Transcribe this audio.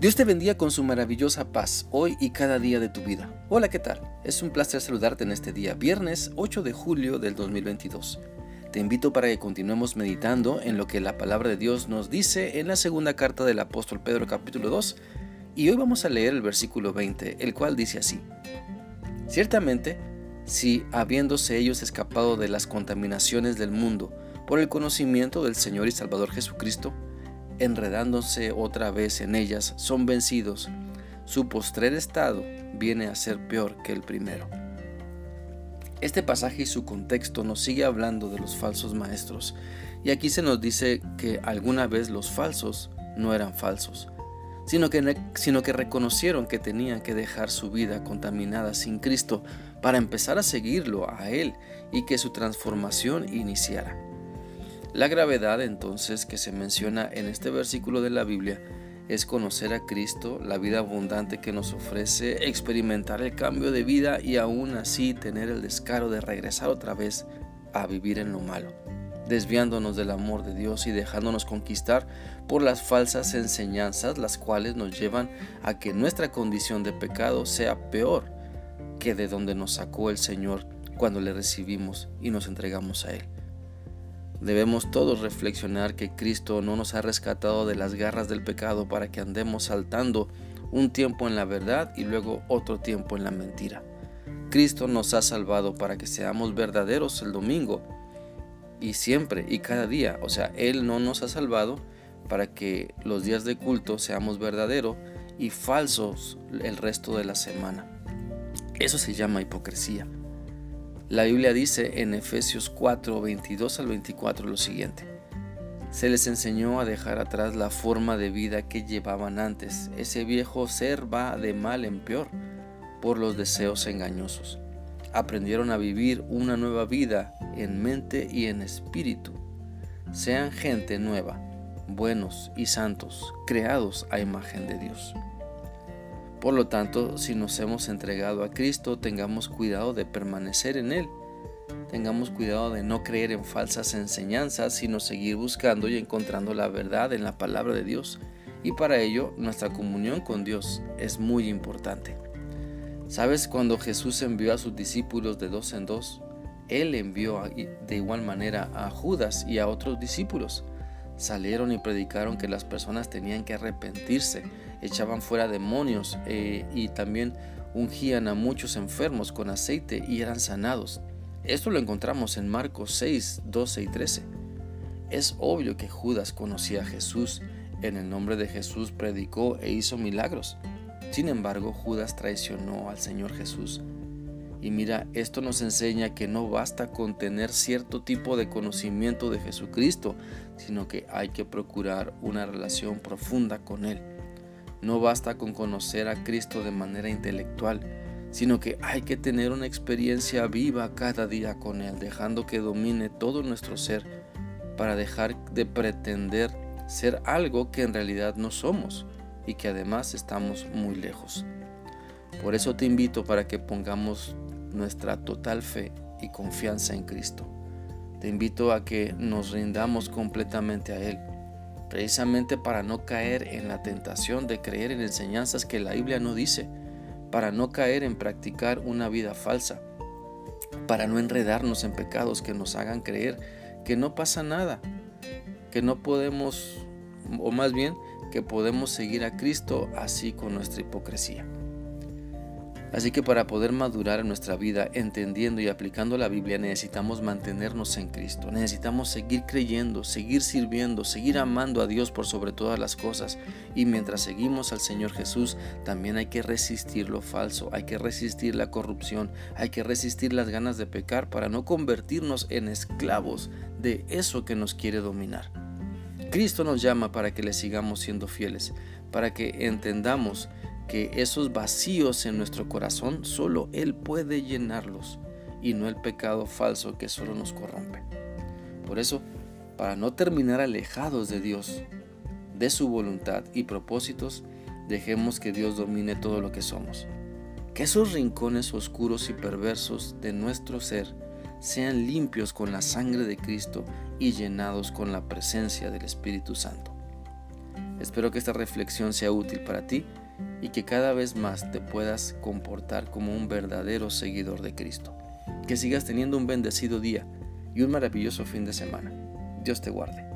Dios te bendiga con su maravillosa paz hoy y cada día de tu vida. Hola, ¿qué tal? Es un placer saludarte en este día, viernes 8 de julio del 2022. Te invito para que continuemos meditando en lo que la palabra de Dios nos dice en la segunda carta del apóstol Pedro capítulo 2 y hoy vamos a leer el versículo 20, el cual dice así. Ciertamente, si habiéndose ellos escapado de las contaminaciones del mundo por el conocimiento del Señor y Salvador Jesucristo, enredándose otra vez en ellas, son vencidos. Su postrer estado viene a ser peor que el primero. Este pasaje y su contexto nos sigue hablando de los falsos maestros, y aquí se nos dice que alguna vez los falsos no eran falsos, sino que, sino que reconocieron que tenían que dejar su vida contaminada sin Cristo para empezar a seguirlo a Él y que su transformación iniciara. La gravedad entonces que se menciona en este versículo de la Biblia es conocer a Cristo, la vida abundante que nos ofrece, experimentar el cambio de vida y aún así tener el descaro de regresar otra vez a vivir en lo malo, desviándonos del amor de Dios y dejándonos conquistar por las falsas enseñanzas, las cuales nos llevan a que nuestra condición de pecado sea peor que de donde nos sacó el Señor cuando le recibimos y nos entregamos a Él. Debemos todos reflexionar que Cristo no nos ha rescatado de las garras del pecado para que andemos saltando un tiempo en la verdad y luego otro tiempo en la mentira. Cristo nos ha salvado para que seamos verdaderos el domingo y siempre y cada día. O sea, Él no nos ha salvado para que los días de culto seamos verdaderos y falsos el resto de la semana. Eso se llama hipocresía. La Biblia dice en Efesios 4, 22 al 24 lo siguiente. Se les enseñó a dejar atrás la forma de vida que llevaban antes. Ese viejo ser va de mal en peor por los deseos engañosos. Aprendieron a vivir una nueva vida en mente y en espíritu. Sean gente nueva, buenos y santos, creados a imagen de Dios. Por lo tanto, si nos hemos entregado a Cristo, tengamos cuidado de permanecer en Él. Tengamos cuidado de no creer en falsas enseñanzas, sino seguir buscando y encontrando la verdad en la palabra de Dios. Y para ello, nuestra comunión con Dios es muy importante. ¿Sabes cuando Jesús envió a sus discípulos de dos en dos? Él envió de igual manera a Judas y a otros discípulos. Salieron y predicaron que las personas tenían que arrepentirse echaban fuera demonios eh, y también ungían a muchos enfermos con aceite y eran sanados. Esto lo encontramos en Marcos 6, 12 y 13. Es obvio que Judas conocía a Jesús, en el nombre de Jesús predicó e hizo milagros. Sin embargo, Judas traicionó al Señor Jesús. Y mira, esto nos enseña que no basta con tener cierto tipo de conocimiento de Jesucristo, sino que hay que procurar una relación profunda con Él. No basta con conocer a Cristo de manera intelectual, sino que hay que tener una experiencia viva cada día con Él, dejando que domine todo nuestro ser para dejar de pretender ser algo que en realidad no somos y que además estamos muy lejos. Por eso te invito para que pongamos nuestra total fe y confianza en Cristo. Te invito a que nos rindamos completamente a Él precisamente para no caer en la tentación de creer en enseñanzas que la Biblia no dice, para no caer en practicar una vida falsa, para no enredarnos en pecados que nos hagan creer que no pasa nada, que no podemos, o más bien, que podemos seguir a Cristo así con nuestra hipocresía. Así que para poder madurar en nuestra vida entendiendo y aplicando la Biblia necesitamos mantenernos en Cristo, necesitamos seguir creyendo, seguir sirviendo, seguir amando a Dios por sobre todas las cosas y mientras seguimos al Señor Jesús también hay que resistir lo falso, hay que resistir la corrupción, hay que resistir las ganas de pecar para no convertirnos en esclavos de eso que nos quiere dominar. Cristo nos llama para que le sigamos siendo fieles, para que entendamos que esos vacíos en nuestro corazón solo Él puede llenarlos y no el pecado falso que solo nos corrompe. Por eso, para no terminar alejados de Dios, de su voluntad y propósitos, dejemos que Dios domine todo lo que somos. Que esos rincones oscuros y perversos de nuestro ser sean limpios con la sangre de Cristo y llenados con la presencia del Espíritu Santo. Espero que esta reflexión sea útil para ti y que cada vez más te puedas comportar como un verdadero seguidor de Cristo. Que sigas teniendo un bendecido día y un maravilloso fin de semana. Dios te guarde.